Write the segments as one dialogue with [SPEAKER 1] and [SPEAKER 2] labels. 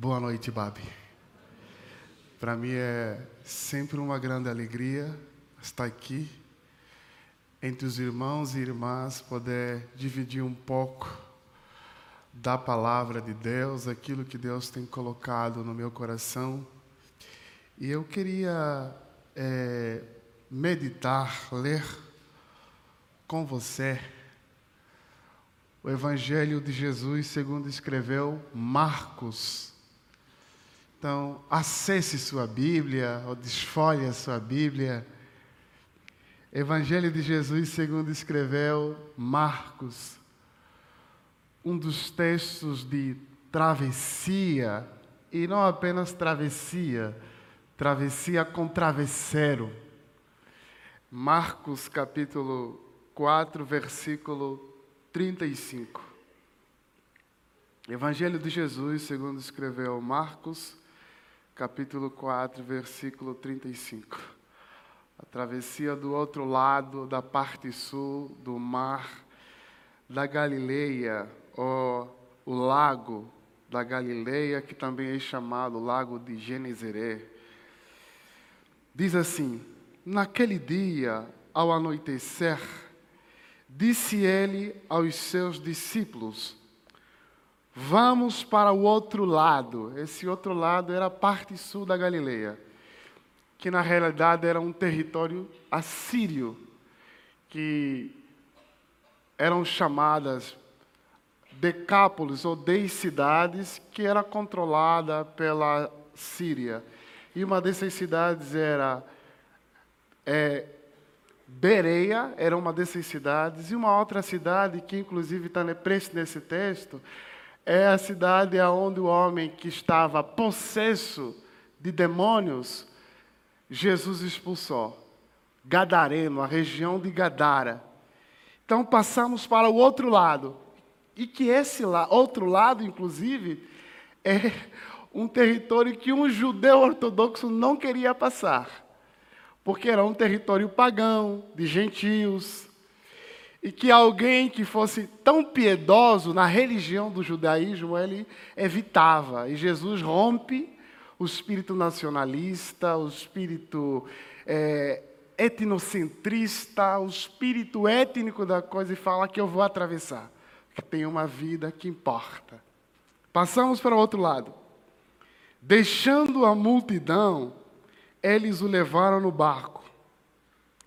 [SPEAKER 1] Boa noite, Babi. Para mim é sempre uma grande alegria estar aqui entre os irmãos e irmãs, poder dividir um pouco da palavra de Deus, aquilo que Deus tem colocado no meu coração. E eu queria é, meditar, ler com você o Evangelho de Jesus, segundo escreveu Marcos então, acesse sua Bíblia, ou desfolhe a sua Bíblia. Evangelho de Jesus, segundo escreveu Marcos, um dos textos de travessia, e não apenas travessia, travessia com travesseiro. Marcos capítulo 4, versículo 35. Evangelho de Jesus, segundo escreveu Marcos, capítulo 4, versículo 35. A travessia do outro lado da parte sul do mar da Galileia, ou o lago da Galileia, que também é chamado Lago de Genezeré. Diz assim: Naquele dia, ao anoitecer, disse ele aos seus discípulos: Vamos para o outro lado. Esse outro lado era a parte sul da Galileia, que na realidade era um território assírio, que eram chamadas Decápolis ou dez cidades, que era controlada pela Síria. E uma dessas cidades era é, Bereia, era uma dessas cidades, e uma outra cidade que inclusive está preço nesse texto é a cidade onde o homem que estava possesso de demônios, Jesus expulsou. Gadareno, a região de Gadara. Então passamos para o outro lado. E que esse outro lado, inclusive, é um território que um judeu ortodoxo não queria passar. Porque era um território pagão, de gentios, e que alguém que fosse tão piedoso na religião do judaísmo, ele evitava. E Jesus rompe o espírito nacionalista, o espírito é, etnocentrista, o espírito étnico da coisa e fala que eu vou atravessar, que tem uma vida que importa. Passamos para o outro lado. Deixando a multidão, eles o levaram no barco,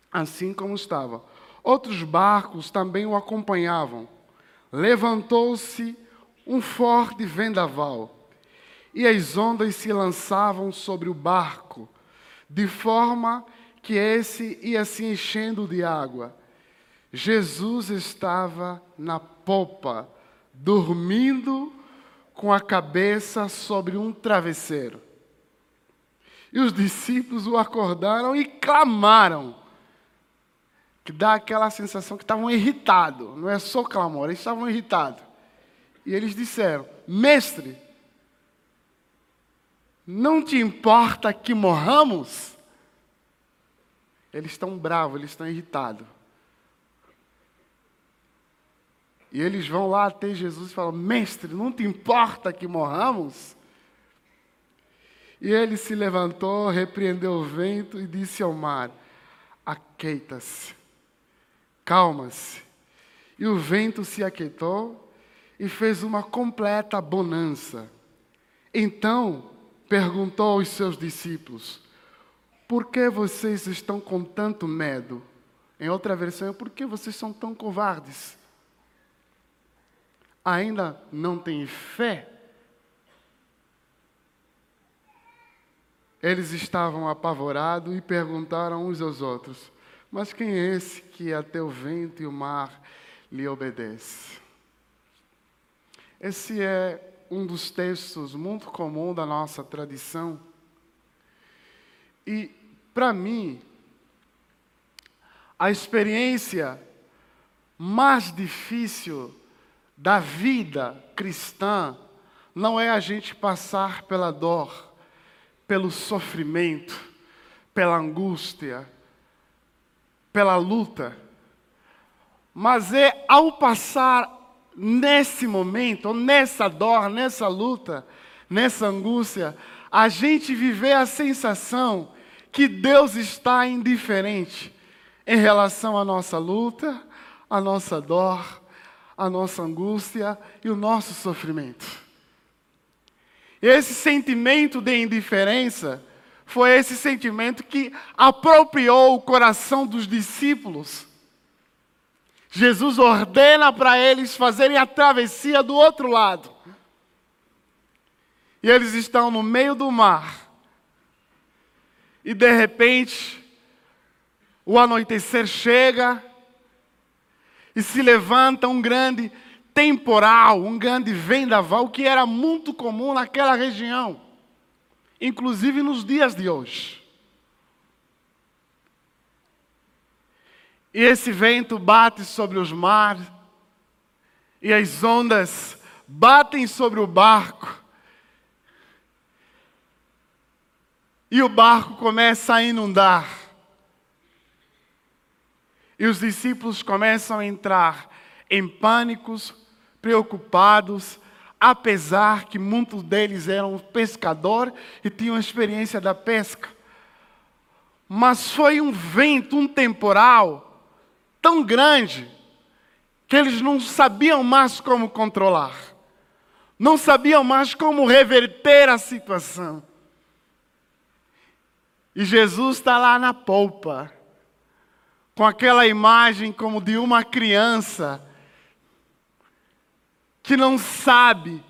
[SPEAKER 1] assim como estava Outros barcos também o acompanhavam. Levantou-se um forte vendaval e as ondas se lançavam sobre o barco, de forma que esse ia se enchendo de água. Jesus estava na popa, dormindo com a cabeça sobre um travesseiro. E os discípulos o acordaram e clamaram que dá aquela sensação que estavam irritados, não é só clamor, eles estavam irritados. E eles disseram: Mestre, não te importa que morramos? Eles estão bravos, eles estão irritados. E eles vão lá até Jesus e falam: Mestre, não te importa que morramos? E ele se levantou, repreendeu o vento e disse ao mar: Aqueita-se calma-se. E o vento se aquietou e fez uma completa bonança. Então perguntou aos seus discípulos: Por que vocês estão com tanto medo? Em outra versão, por que vocês são tão covardes? Ainda não têm fé? Eles estavam apavorados e perguntaram uns aos outros: mas quem é esse que até o vento e o mar lhe obedece? Esse é um dos textos muito comum da nossa tradição. E, para mim, a experiência mais difícil da vida cristã não é a gente passar pela dor, pelo sofrimento, pela angústia, pela luta, mas é ao passar nesse momento, ou nessa dor, nessa luta, nessa angústia, a gente viver a sensação que Deus está indiferente em relação à nossa luta, à nossa dor, à nossa angústia e o nosso sofrimento. Esse sentimento de indiferença foi esse sentimento que apropriou o coração dos discípulos. Jesus ordena para eles fazerem a travessia do outro lado. E eles estão no meio do mar. E de repente, o anoitecer chega e se levanta um grande temporal, um grande vendaval que era muito comum naquela região, inclusive nos dias de hoje. E esse vento bate sobre os mares, e as ondas batem sobre o barco, E o barco começa a inundar. E os discípulos começam a entrar em pânicos, preocupados, apesar que muitos deles eram pescadores e tinham experiência da pesca. Mas foi um vento, um temporal tão grande que eles não sabiam mais como controlar, não sabiam mais como reverter a situação. E Jesus está lá na polpa, com aquela imagem como de uma criança que não sabe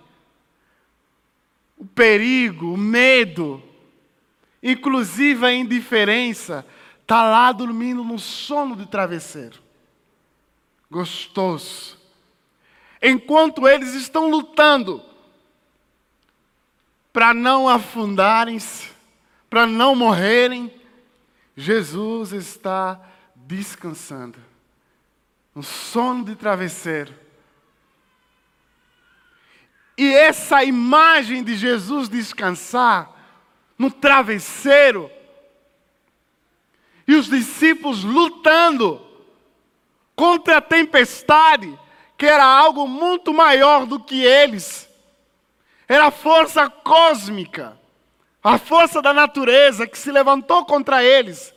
[SPEAKER 1] o perigo, o medo, inclusive a indiferença, está lá dormindo no sono de travesseiro. Gostoso. Enquanto eles estão lutando para não afundarem-se, para não morrerem, Jesus está descansando. Um sono de travesseiro. E essa imagem de Jesus descansar no travesseiro, e os discípulos lutando contra a tempestade, que era algo muito maior do que eles, era a força cósmica a força da natureza que se levantou contra eles,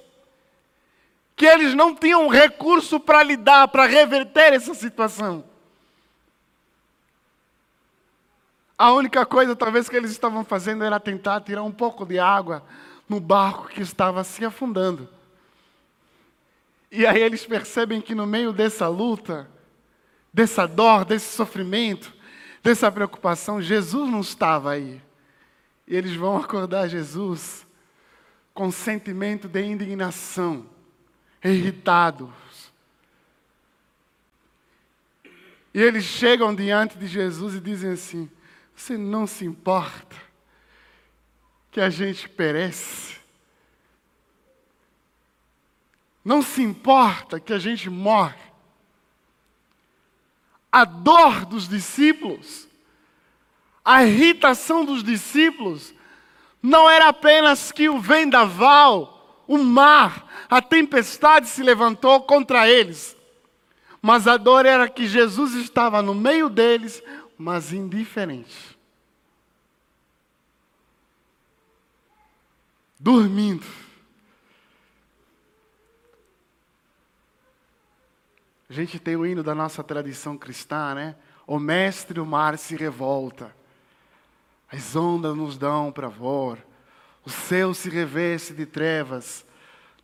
[SPEAKER 1] que eles não tinham recurso para lidar, para reverter essa situação. A única coisa, talvez, que eles estavam fazendo era tentar tirar um pouco de água no barco que estava se afundando. E aí eles percebem que no meio dessa luta, dessa dor, desse sofrimento, dessa preocupação, Jesus não estava aí. E eles vão acordar Jesus com sentimento de indignação, irritados. E eles chegam diante de Jesus e dizem assim: Você não se importa que a gente perece? Não se importa que a gente morre? A dor dos discípulos a irritação dos discípulos não era apenas que o vendaval, o mar, a tempestade se levantou contra eles, mas a dor era que Jesus estava no meio deles, mas indiferente. Dormindo. A gente tem o hino da nossa tradição cristã, né? O mestre o mar se revolta. As ondas nos dão pravor, o céu se reveste de trevas.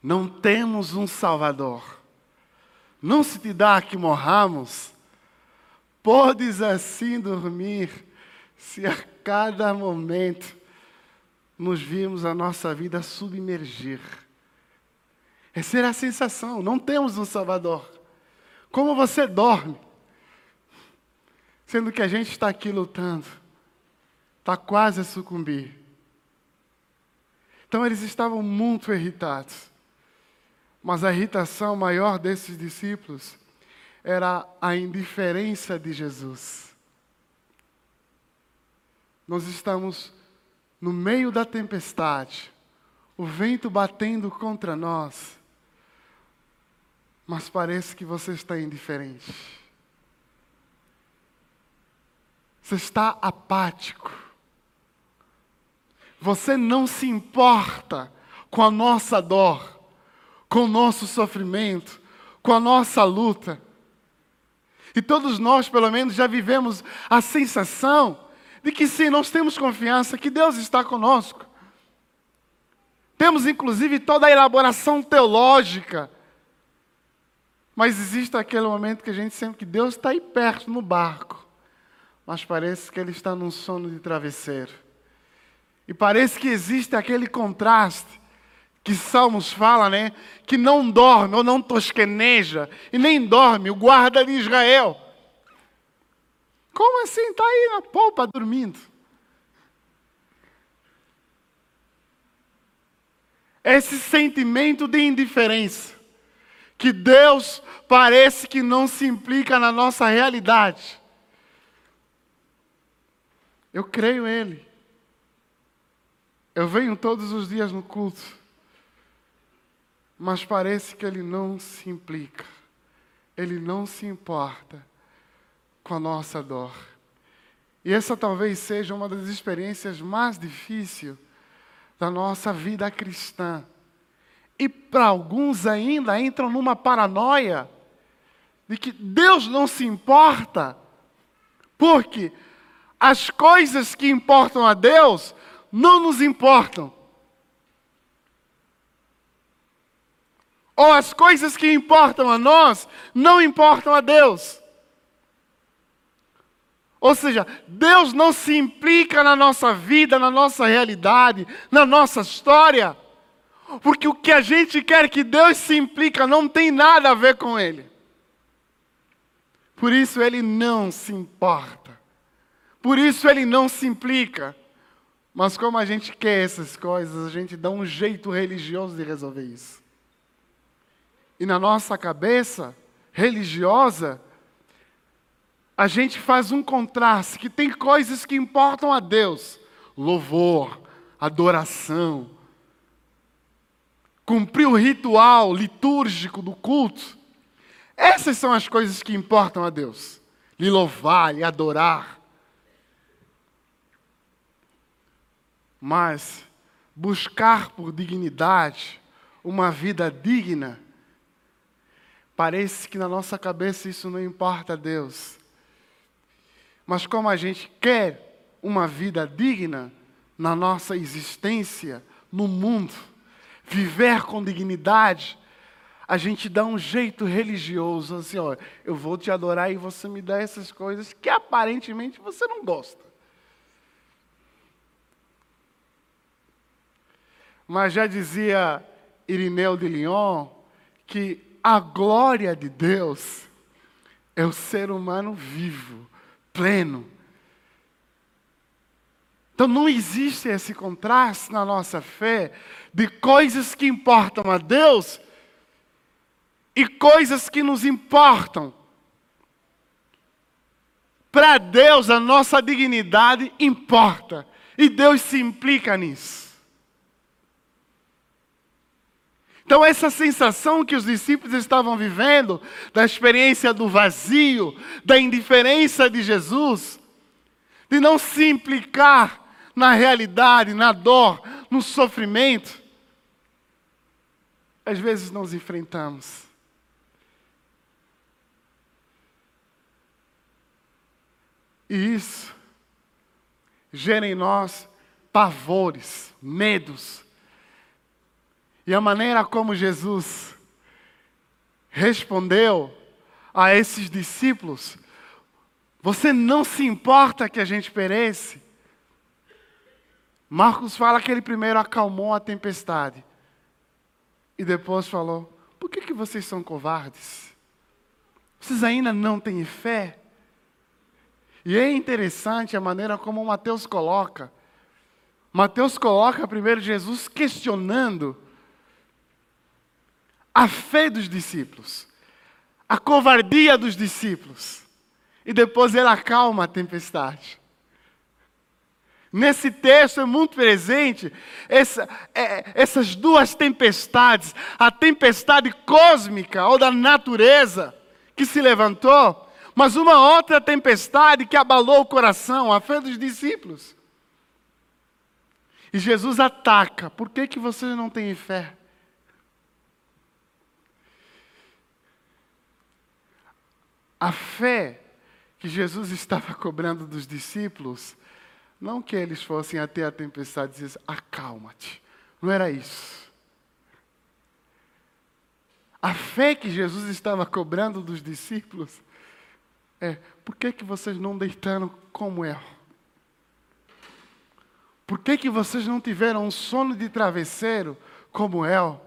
[SPEAKER 1] Não temos um Salvador. Não se te dá que morramos. Podes assim dormir, se a cada momento nos vimos a nossa vida submergir. Essa era a sensação, não temos um Salvador. Como você dorme? Sendo que a gente está aqui lutando está quase a sucumbir. Então eles estavam muito irritados. Mas a irritação maior desses discípulos era a indiferença de Jesus. Nós estamos no meio da tempestade, o vento batendo contra nós, mas parece que você está indiferente. Você está apático. você não se importa com a nossa dor, com o nosso sofrimento, com a nossa luta. E todos nós, pelo menos, já vivemos a sensação de que sim, nós temos confiança que Deus está conosco. Temos inclusive toda a elaboração teológica. Mas existe aquele momento que a gente sente que Deus está aí perto no barco, mas parece que Ele está num sono de travesseiro. E parece que existe aquele contraste que Salmos fala, né? Que não dorme ou não tosqueneja e nem dorme o guarda de Israel. Como assim? Está aí na polpa dormindo. Esse sentimento de indiferença, que Deus parece que não se implica na nossa realidade. Eu creio Ele. Eu venho todos os dias no culto, mas parece que Ele não se implica, Ele não se importa com a nossa dor. E essa talvez seja uma das experiências mais difíceis da nossa vida cristã. E para alguns ainda entram numa paranoia de que Deus não se importa, porque as coisas que importam a Deus não nos importam. Ou as coisas que importam a nós não importam a Deus. Ou seja, Deus não se implica na nossa vida, na nossa realidade, na nossa história. Porque o que a gente quer que Deus se implica não tem nada a ver com Ele. Por isso Ele não se importa. Por isso Ele não se implica. Mas como a gente quer essas coisas, a gente dá um jeito religioso de resolver isso. E na nossa cabeça religiosa, a gente faz um contraste que tem coisas que importam a Deus: louvor, adoração, cumprir o ritual litúrgico do culto. Essas são as coisas que importam a Deus. Lhe louvar, lhe adorar. Mas buscar por dignidade, uma vida digna, parece que na nossa cabeça isso não importa a Deus. Mas como a gente quer uma vida digna na nossa existência, no mundo, viver com dignidade, a gente dá um jeito religioso, assim, ó, eu vou te adorar e você me dá essas coisas que aparentemente você não gosta. Mas já dizia Irineu de Lyon que a glória de Deus é o ser humano vivo, pleno. Então não existe esse contraste na nossa fé de coisas que importam a Deus e coisas que nos importam. Para Deus, a nossa dignidade importa. E Deus se implica nisso. Então, essa sensação que os discípulos estavam vivendo, da experiência do vazio, da indiferença de Jesus, de não se implicar na realidade, na dor, no sofrimento, às vezes nós enfrentamos. E isso gera em nós pavores, medos, e a maneira como Jesus respondeu a esses discípulos, você não se importa que a gente perece? Marcos fala que ele primeiro acalmou a tempestade e depois falou: Por que, que vocês são covardes? Vocês ainda não têm fé? E é interessante a maneira como Mateus coloca. Mateus coloca primeiro Jesus questionando a fé dos discípulos, a covardia dos discípulos. E depois ele acalma a tempestade. Nesse texto é muito presente essa, é, essas duas tempestades: a tempestade cósmica ou da natureza que se levantou, mas uma outra tempestade que abalou o coração, a fé dos discípulos. E Jesus ataca. Por que, que vocês não têm fé? A fé que Jesus estava cobrando dos discípulos, não que eles fossem até a tempestade e dissessem, acalma-te. Não era isso. A fé que Jesus estava cobrando dos discípulos é: por que, que vocês não deitaram como eu? Por que, que vocês não tiveram um sono de travesseiro como eu?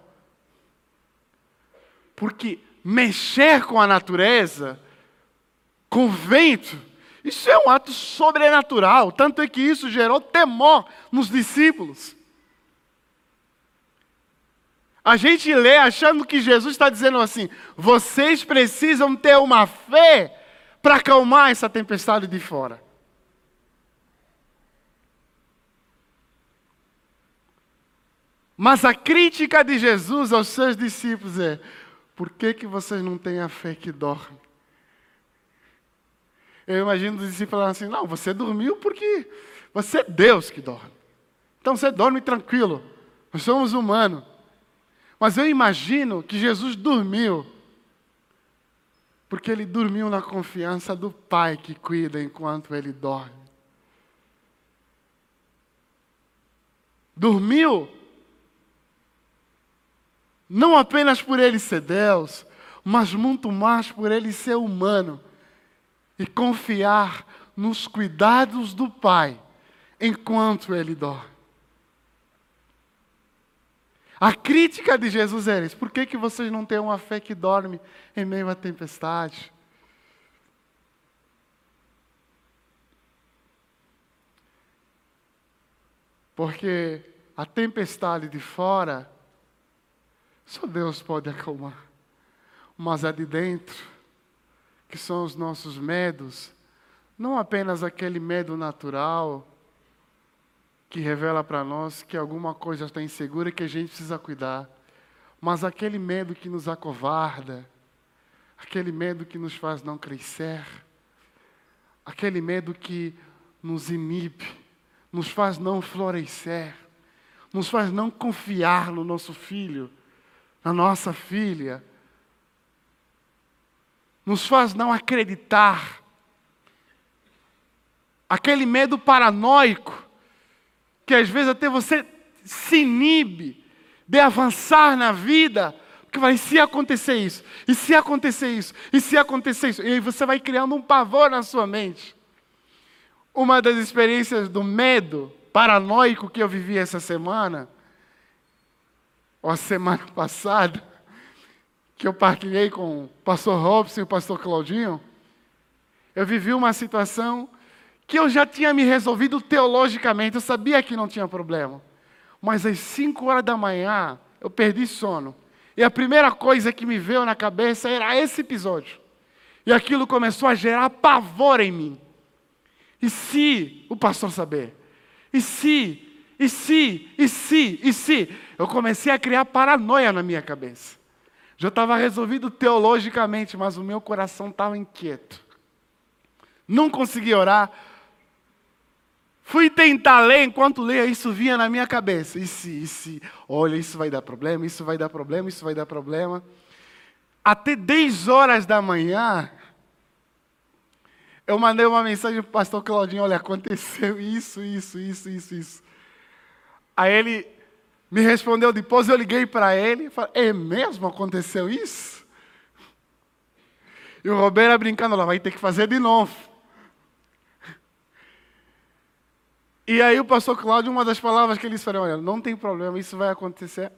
[SPEAKER 1] Porque mexer com a natureza com vento. Isso é um ato sobrenatural, tanto é que isso gerou temor nos discípulos. A gente lê achando que Jesus está dizendo assim: vocês precisam ter uma fé para acalmar essa tempestade de fora. Mas a crítica de Jesus aos seus discípulos é: por que, que vocês não têm a fé que dorme? Eu imagino os discípulos falando assim: não, você dormiu porque você é Deus que dorme. Então você dorme tranquilo. Nós somos humanos. Mas eu imagino que Jesus dormiu porque ele dormiu na confiança do Pai que cuida enquanto ele dorme. Dormiu não apenas por ele ser Deus, mas muito mais por ele ser humano e confiar nos cuidados do Pai enquanto ele dorme. A crítica de Jesus era isso. Por que, que vocês não têm uma fé que dorme em meio à tempestade? Porque a tempestade de fora, só Deus pode acalmar. Mas a de dentro, que são os nossos medos, não apenas aquele medo natural que revela para nós que alguma coisa está insegura e que a gente precisa cuidar, mas aquele medo que nos acovarda, aquele medo que nos faz não crescer, aquele medo que nos inibe, nos faz não florescer, nos faz não confiar no nosso filho, na nossa filha, nos faz não acreditar. Aquele medo paranoico, que às vezes até você se inibe de avançar na vida, porque vai, se acontecer isso, e se acontecer isso, e se acontecer isso, e aí você vai criando um pavor na sua mente. Uma das experiências do medo paranoico que eu vivi essa semana, ou a semana passada, que eu partilhei com o pastor Robson e o pastor Claudinho, eu vivi uma situação que eu já tinha me resolvido teologicamente, eu sabia que não tinha problema. Mas às 5 horas da manhã, eu perdi sono. E a primeira coisa que me veio na cabeça era esse episódio. E aquilo começou a gerar pavor em mim. E se o pastor saber? E se? E se? E se? E se? Eu comecei a criar paranoia na minha cabeça. Já estava resolvido teologicamente, mas o meu coração estava inquieto. Não conseguia orar. Fui tentar ler, enquanto lia, isso vinha na minha cabeça. E se, e se, olha, isso vai dar problema, isso vai dar problema, isso vai dar problema. Até 10 horas da manhã, eu mandei uma mensagem para o pastor Claudinho, olha, aconteceu isso, isso, isso, isso, isso. Aí ele, me respondeu depois, eu liguei para ele e falei, é mesmo? Aconteceu isso? E o Roberto brincando, ela vai ter que fazer de novo. E aí o pastor Cláudio, uma das palavras que ele disse, olha, não tem problema, isso vai acontecer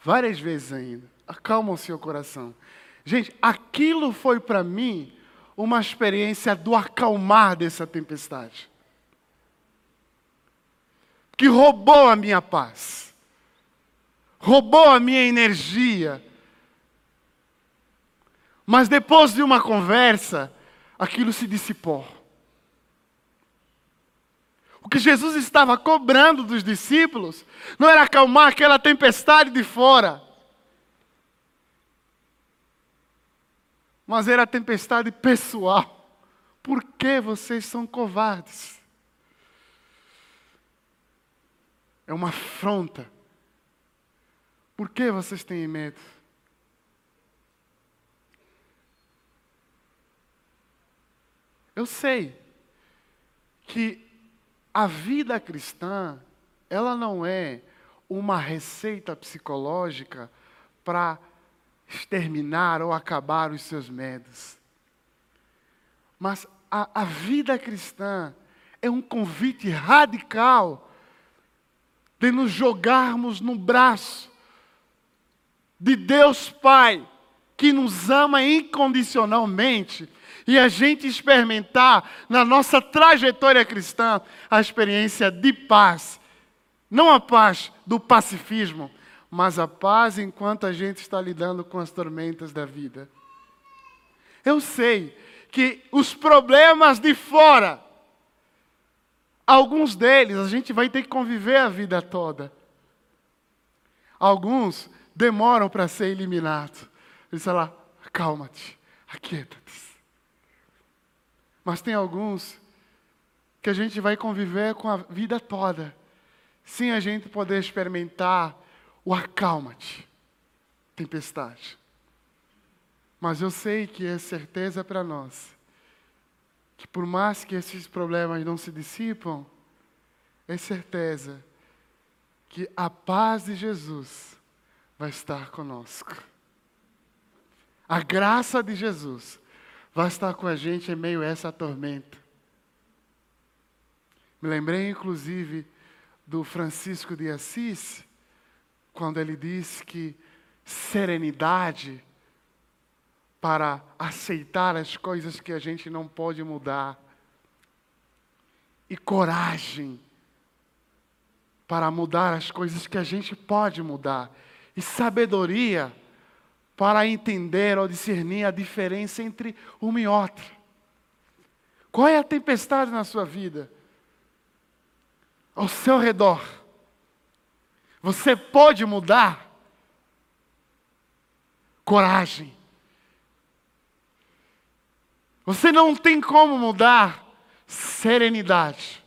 [SPEAKER 1] várias vezes ainda. Acalma o seu coração. Gente, aquilo foi para mim uma experiência do acalmar dessa tempestade. Que roubou a minha paz roubou a minha energia. Mas depois de uma conversa, aquilo se dissipou. O que Jesus estava cobrando dos discípulos não era acalmar aquela tempestade de fora, mas era a tempestade pessoal. Por que vocês são covardes? é uma afronta. Por que vocês têm medo? Eu sei que a vida cristã, ela não é uma receita psicológica para exterminar ou acabar os seus medos. Mas a, a vida cristã é um convite radical de nos jogarmos no braço de Deus Pai, que nos ama incondicionalmente, e a gente experimentar na nossa trajetória cristã a experiência de paz. Não a paz do pacifismo, mas a paz enquanto a gente está lidando com as tormentas da vida. Eu sei que os problemas de fora, alguns deles a gente vai ter que conviver a vida toda. Alguns demoram para ser eliminados. Ele fala, calma-te, aquieta-te. Mas tem alguns que a gente vai conviver com a vida toda, sem a gente poder experimentar o acalma-te, tempestade. Mas eu sei que é certeza para nós que por mais que esses problemas não se dissipam, é certeza que a paz de Jesus vai estar conosco. A graça de Jesus vai estar com a gente em meio a essa tormenta. Me lembrei, inclusive, do Francisco de Assis, quando ele diz que serenidade para aceitar as coisas que a gente não pode mudar, e coragem para mudar as coisas que a gente pode mudar, e sabedoria para entender ou discernir a diferença entre uma e outra. Qual é a tempestade na sua vida? Ao seu redor você pode mudar. Coragem. Você não tem como mudar. Serenidade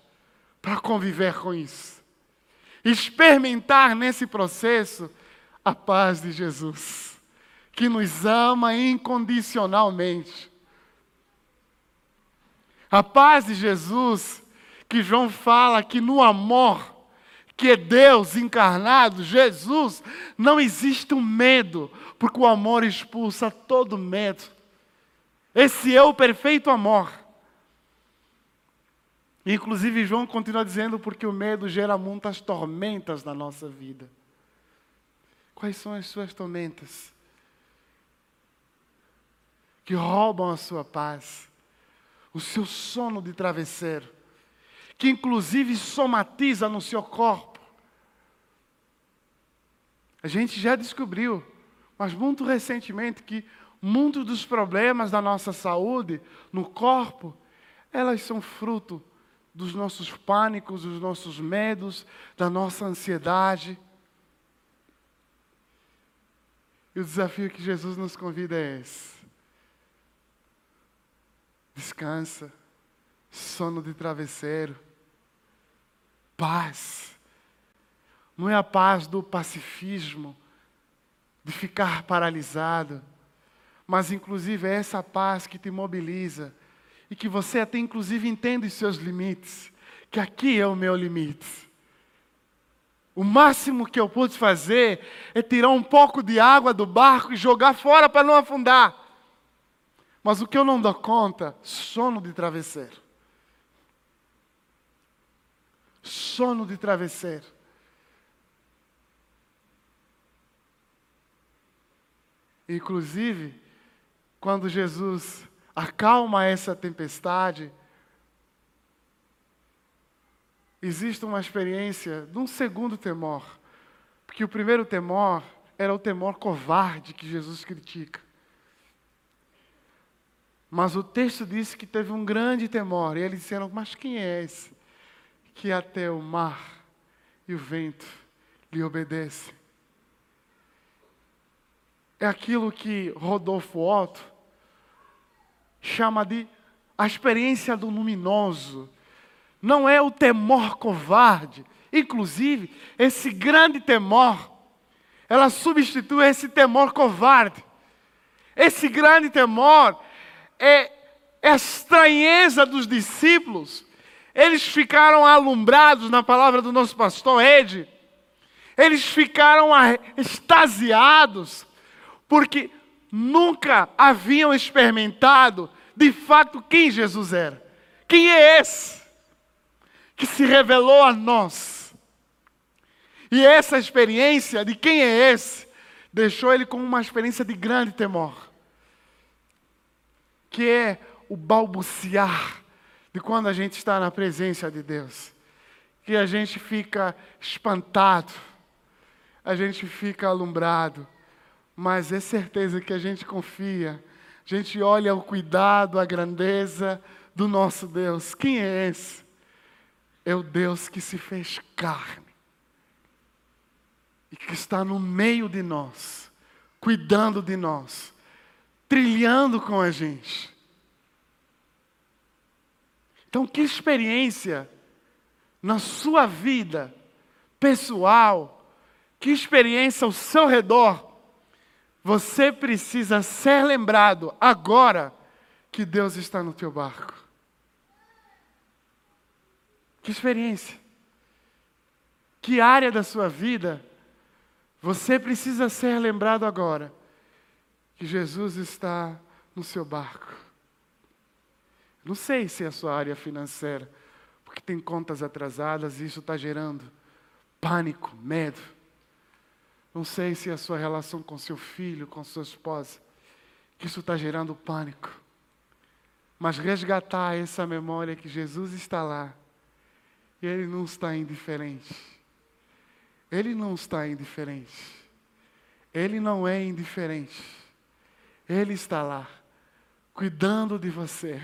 [SPEAKER 1] para conviver com isso. Experimentar nesse processo a paz de Jesus, que nos ama incondicionalmente. A paz de Jesus, que João fala que no amor que é Deus encarnado, Jesus, não existe um medo, porque o amor expulsa todo medo. Esse é o perfeito amor. Inclusive, João continua dizendo, porque o medo gera muitas tormentas na nossa vida. Quais são as suas tormentas? Que roubam a sua paz, o seu sono de travesseiro que inclusive somatiza no seu corpo. A gente já descobriu, mas muito recentemente, que muitos dos problemas da nossa saúde no corpo, elas são fruto dos nossos pânicos, dos nossos medos, da nossa ansiedade. E o desafio que Jesus nos convida é esse. Descansa, sono de travesseiro paz. Não é a paz do pacifismo, de ficar paralisado, mas inclusive é essa paz que te mobiliza e que você até inclusive entende os seus limites, que aqui é o meu limite. O máximo que eu pude fazer é tirar um pouco de água do barco e jogar fora para não afundar. Mas o que eu não dou conta, sono de travesseiro. sono de travesseiro. Inclusive, quando Jesus acalma essa tempestade, existe uma experiência de um segundo temor. Porque o primeiro temor era o temor covarde que Jesus critica. Mas o texto disse que teve um grande temor. E eles disseram: Mas quem é esse? que até o mar e o vento lhe obedecem. É aquilo que Rodolfo Otto chama de a experiência do luminoso. Não é o temor covarde, inclusive, esse grande temor, ela substitui esse temor covarde. Esse grande temor é, é a estranheza dos discípulos. Eles ficaram alumbrados na palavra do nosso pastor Ed. Eles ficaram extasiados, porque nunca haviam experimentado de fato quem Jesus era. Quem é esse que se revelou a nós? E essa experiência de quem é esse deixou ele com uma experiência de grande temor, que é o balbuciar de quando a gente está na presença de Deus, que a gente fica espantado, a gente fica alumbrado, mas é certeza que a gente confia, a gente olha o cuidado, a grandeza do nosso Deus. Quem é esse? É o Deus que se fez carne e que está no meio de nós, cuidando de nós, trilhando com a gente. Então, que experiência na sua vida pessoal, que experiência ao seu redor, você precisa ser lembrado agora que Deus está no teu barco. Que experiência. Que área da sua vida você precisa ser lembrado agora que Jesus está no seu barco. Não sei se é a sua área financeira, porque tem contas atrasadas e isso está gerando pânico, medo. Não sei se é a sua relação com seu filho, com sua esposa, que isso está gerando pânico. Mas resgatar essa memória que Jesus está lá Ele não está indiferente. Ele não está indiferente. Ele não é indiferente. Ele está lá, cuidando de você.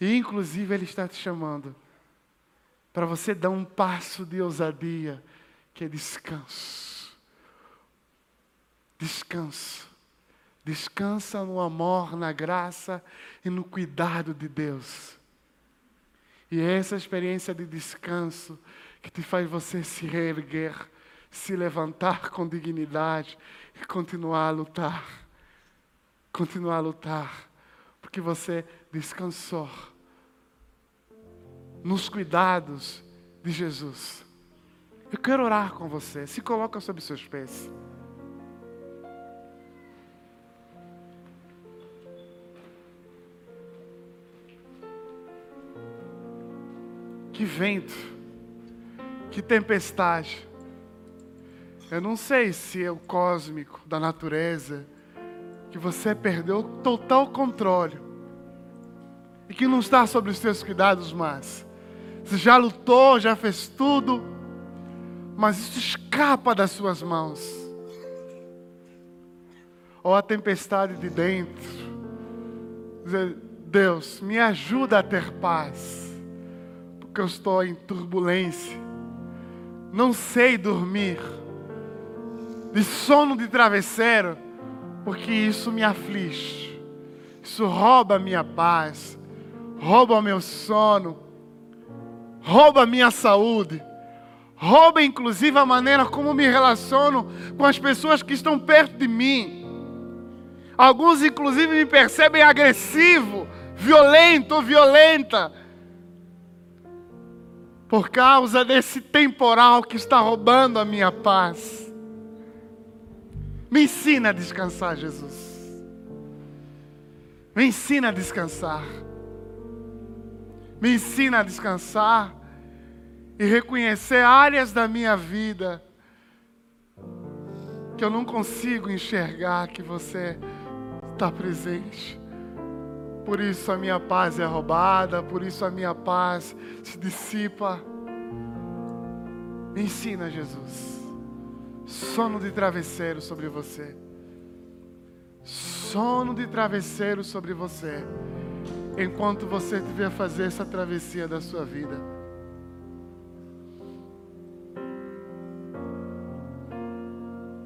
[SPEAKER 1] E, inclusive, Ele está te chamando para você dar um passo de ousadia, que é descanso. Descanso. Descansa no amor, na graça e no cuidado de Deus. E é essa experiência de descanso que te faz você se reerguer, se levantar com dignidade e continuar a lutar. Continuar a lutar. Porque você descansou nos cuidados de Jesus. Eu quero orar com você. Se coloca sobre seus pés. Que vento, que tempestade. Eu não sei se é o cósmico da natureza que você perdeu total controle e que não está sobre os seus cuidados mais. Você já lutou, já fez tudo, mas isso escapa das suas mãos. Ou a tempestade de dentro. Deus, me ajuda a ter paz porque eu estou em turbulência, não sei dormir, de sono de travesseiro, porque isso me aflige, isso rouba a minha paz, rouba o meu sono, rouba a minha saúde, rouba inclusive a maneira como me relaciono com as pessoas que estão perto de mim. Alguns, inclusive, me percebem agressivo, violento ou violenta por causa desse temporal que está roubando a minha paz. Me ensina a descansar, Jesus. Me ensina a descansar. Me ensina a descansar e reconhecer áreas da minha vida que eu não consigo enxergar que você está presente. Por isso a minha paz é roubada, por isso a minha paz se dissipa. Me ensina, Jesus. Sono de travesseiro sobre você. Sono de travesseiro sobre você. Enquanto você estiver fazer essa travessia da sua vida.